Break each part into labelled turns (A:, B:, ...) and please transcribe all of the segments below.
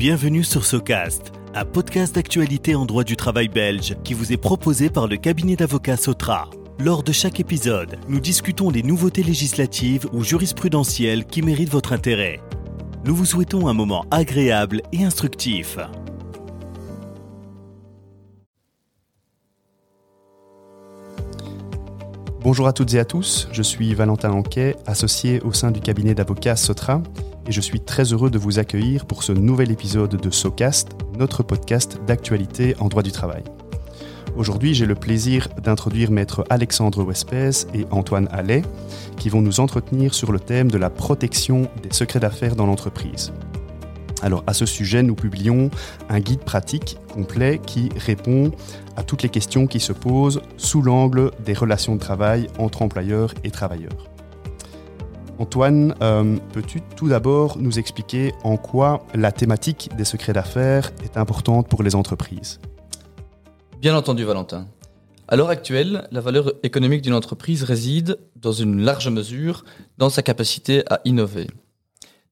A: Bienvenue sur Socast, un podcast d'actualité en droit du travail belge qui vous est proposé par le cabinet d'avocats Sotra. Lors de chaque épisode, nous discutons des nouveautés législatives ou jurisprudentielles qui méritent votre intérêt. Nous vous souhaitons un moment agréable et instructif.
B: Bonjour à toutes et à tous, je suis Valentin Anquet, associé au sein du cabinet d'avocats Sotra, et je suis très heureux de vous accueillir pour ce nouvel épisode de SoCast, notre podcast d'actualité en droit du travail. Aujourd'hui, j'ai le plaisir d'introduire maître Alexandre Wespès et Antoine Allais, qui vont nous entretenir sur le thème de la protection des secrets d'affaires dans l'entreprise. Alors à ce sujet, nous publions un guide pratique complet qui répond à toutes les questions qui se posent sous l'angle des relations de travail entre employeurs et travailleurs. Antoine, euh, peux-tu tout d'abord nous expliquer en quoi la thématique des secrets d'affaires est importante pour les entreprises?
C: Bien entendu, Valentin. À l'heure actuelle, la valeur économique d'une entreprise réside, dans une large mesure, dans sa capacité à innover.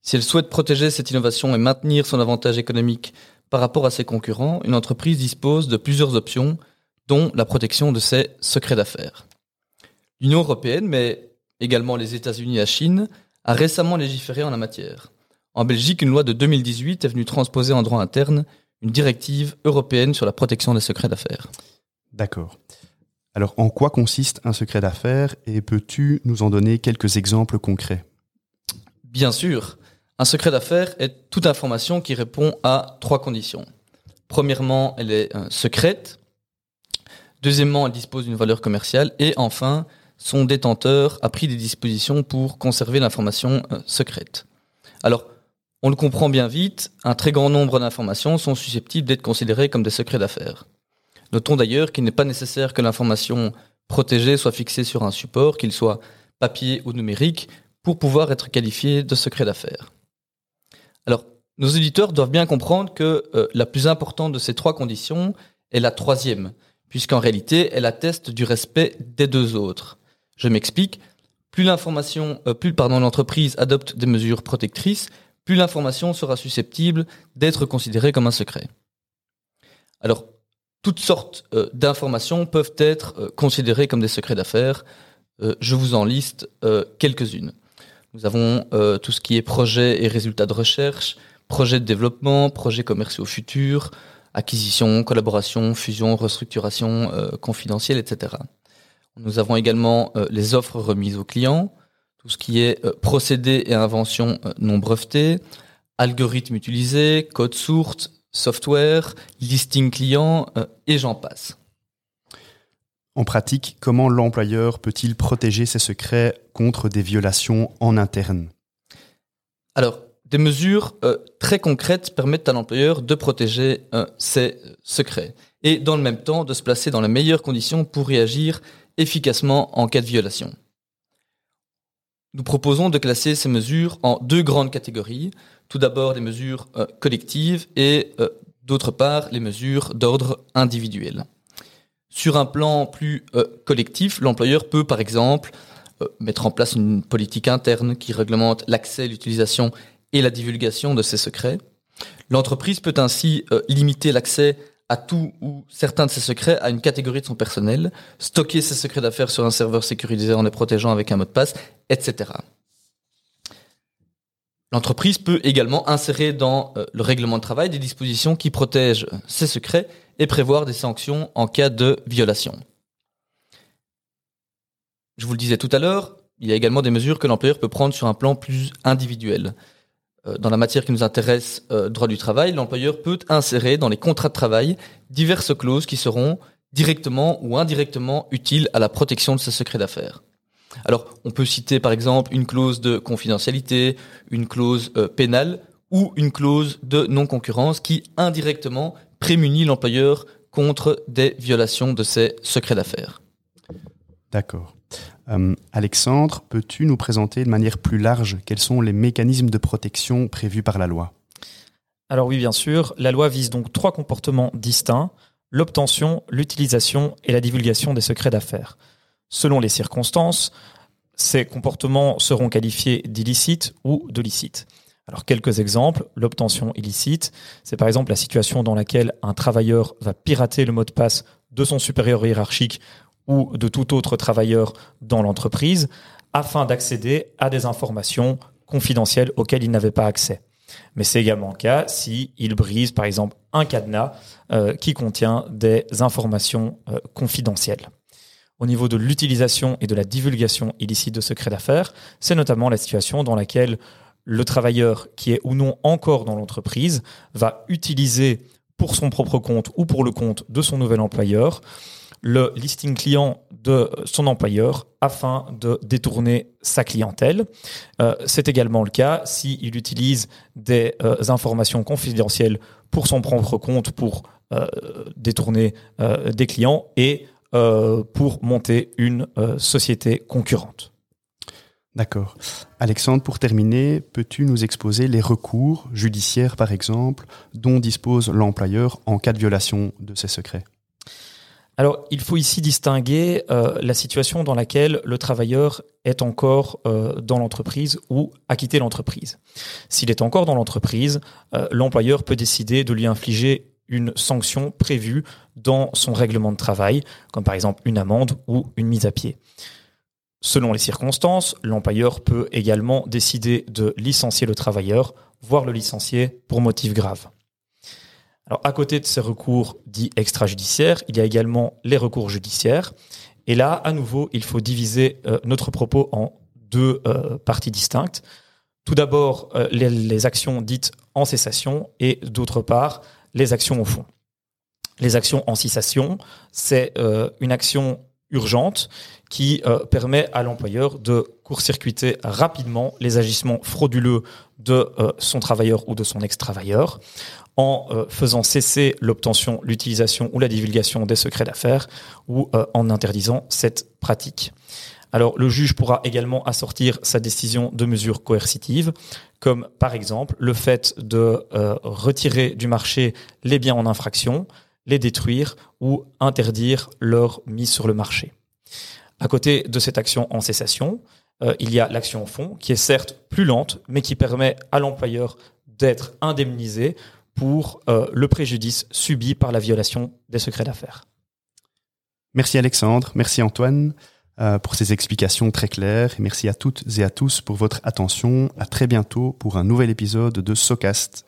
C: Si elle souhaite protéger cette innovation et maintenir son avantage économique par rapport à ses concurrents, une entreprise dispose de plusieurs options, dont la protection de ses secrets d'affaires. L'Union européenne, mais également les États-Unis et la Chine, a récemment légiféré en la matière. En Belgique, une loi de 2018 est venue transposer en droit interne une directive européenne sur la protection des secrets d'affaires.
B: D'accord. Alors, en quoi consiste un secret d'affaires et peux-tu nous en donner quelques exemples concrets?
C: Bien sûr. Un secret d'affaires est toute information qui répond à trois conditions. Premièrement, elle est euh, secrète. Deuxièmement, elle dispose d'une valeur commerciale. Et enfin, son détenteur a pris des dispositions pour conserver l'information euh, secrète. Alors, on le comprend bien vite, un très grand nombre d'informations sont susceptibles d'être considérées comme des secrets d'affaires. Notons d'ailleurs qu'il n'est pas nécessaire que l'information protégée soit fixée sur un support, qu'il soit papier ou numérique, pour pouvoir être qualifiée de secret d'affaires. Alors, nos éditeurs doivent bien comprendre que euh, la plus importante de ces trois conditions est la troisième, puisqu'en réalité, elle atteste du respect des deux autres. Je m'explique. Plus l'information, euh, plus pardon, l'entreprise adopte des mesures protectrices, plus l'information sera susceptible d'être considérée comme un secret. Alors, toutes sortes euh, d'informations peuvent être euh, considérées comme des secrets d'affaires. Je vous en liste quelques-unes. Nous avons tout ce qui est projet et résultats de recherche, projet de développement, projets commerciaux futurs, acquisition, collaboration, fusion, restructuration confidentielle, etc. Nous avons également euh, les offres remises aux clients, tout ce qui est euh, procédés et inventions euh, non brevetés, algorithmes utilisés, code source, software, listing client et j'en passe.
B: En pratique, comment l'employeur peut-il protéger ses secrets contre des violations en interne?
C: Alors, des mesures très concrètes permettent à l'employeur de protéger ses secrets et dans le même temps de se placer dans les meilleures conditions pour réagir efficacement en cas de violation. Nous proposons de classer ces mesures en deux grandes catégories. Tout d'abord les mesures euh, collectives et euh, d'autre part les mesures d'ordre individuel. Sur un plan plus euh, collectif, l'employeur peut par exemple mettre en place une politique interne qui réglemente l'accès, l'utilisation et la divulgation de ces secrets. L'entreprise peut ainsi limiter l'accès à tout ou certains de ses secrets à une catégorie de son personnel, stocker ses secrets d'affaires sur un serveur sécurisé en les protégeant avec un mot de passe, etc. L'entreprise peut également insérer dans euh, le règlement de travail des dispositions qui protègent ses secrets et prévoir des sanctions en cas de violation. Je vous le disais tout à l'heure, il y a également des mesures que l'employeur peut prendre sur un plan plus individuel. Euh, Dans la matière qui nous intéresse, euh, droit du travail, l'employeur peut insérer dans les contrats de travail diverses clauses qui seront directement ou indirectement utiles à la protection de ses secrets d'affaires. Alors, on peut citer par exemple une clause de confidentialité, une clause euh, pénale ou une clause de non-concurrence qui indirectement prémunit l'employeur contre des violations de ses secrets d'affaires.
B: D'accord. Euh, Alexandre, peux-tu nous présenter de manière plus large quels sont les mécanismes de protection prévus par la loi?
D: Alors oui, bien sûr, la loi vise donc trois comportements distincts, l'obtention, l'utilisation et la divulgation des secrets d'affaires. Selon les circonstances, ces comportements seront qualifiés d'illicites ou de licites. Alors quelques exemples, l'obtention illicite, c'est par exemple la situation dans laquelle un travailleur va pirater le mot de passe de son supérieur hiérarchique ou de tout autre travailleur dans l'entreprise afin d'accéder à des informations confidentielles auxquelles il n'avait pas accès. Mais c'est également le cas si il brise, par exemple, un cadenas euh, qui contient des informations euh, confidentielles. Au niveau de l'utilisation et de la divulgation illicite de secrets d'affaires, c'est notamment la situation dans laquelle le travailleur qui est ou non encore dans l'entreprise va utiliser pour son propre compte ou pour le compte de son nouvel employeur le listing client de son employeur afin de détourner sa clientèle. Euh, c'est également le cas s'il utilise des euh, informations confidentielles pour son propre compte pour euh, détourner des clients et pour monter une société concurrente.
B: D'accord. Alexandre, pour terminer, peux-tu nous exposer les recours judiciaires, par exemple, dont dispose l'employeur en cas de violation de ses secrets?
D: Alors, il faut ici distinguer euh, la situation dans laquelle le travailleur est encore euh, dans l'entreprise ou a quitté l'entreprise. S'il est encore dans l'entreprise, euh, l'employeur peut décider de lui infliger une sanction prévue dans son règlement de travail, comme par exemple une amende ou une mise à pied. Selon les circonstances, l'employeur peut également décider de licencier le travailleur, voire le licencier pour motif grave. Alors, à côté de ces recours dits extrajudiciaires, il y a également les recours judiciaires. Et là, à nouveau, il faut diviser euh, notre propos en deux euh, parties distinctes. Tout d'abord, euh, les, actions dites en cessation et d'autre part, les actions au fond. Les actions en cessation, c'est une action urgente qui permet à l'employeur de court-circuiter rapidement les agissements frauduleux de son travailleur ou de son ex-travailleur en euh, faisant cesser l'obtention, l'utilisation ou la divulgation des secrets d'affaires ou euh, en interdisant cette pratique. Alors le juge pourra également assortir sa décision de mesures coercitives, comme par exemple le fait de euh, retirer du marché les biens en infraction, les détruire ou interdire leur mise sur le marché. À côté de cette action en cessation, il y a l'action au fond, qui est certes plus lente, mais qui permet à l'employeur d'être indemnisé pour euh, le préjudice subi par la violation des secrets d'affaires.
B: Merci Alexandre, merci Antoine euh, pour ces explications très claires. Merci à toutes et à tous pour votre attention. À très bientôt pour un nouvel épisode de SoCast.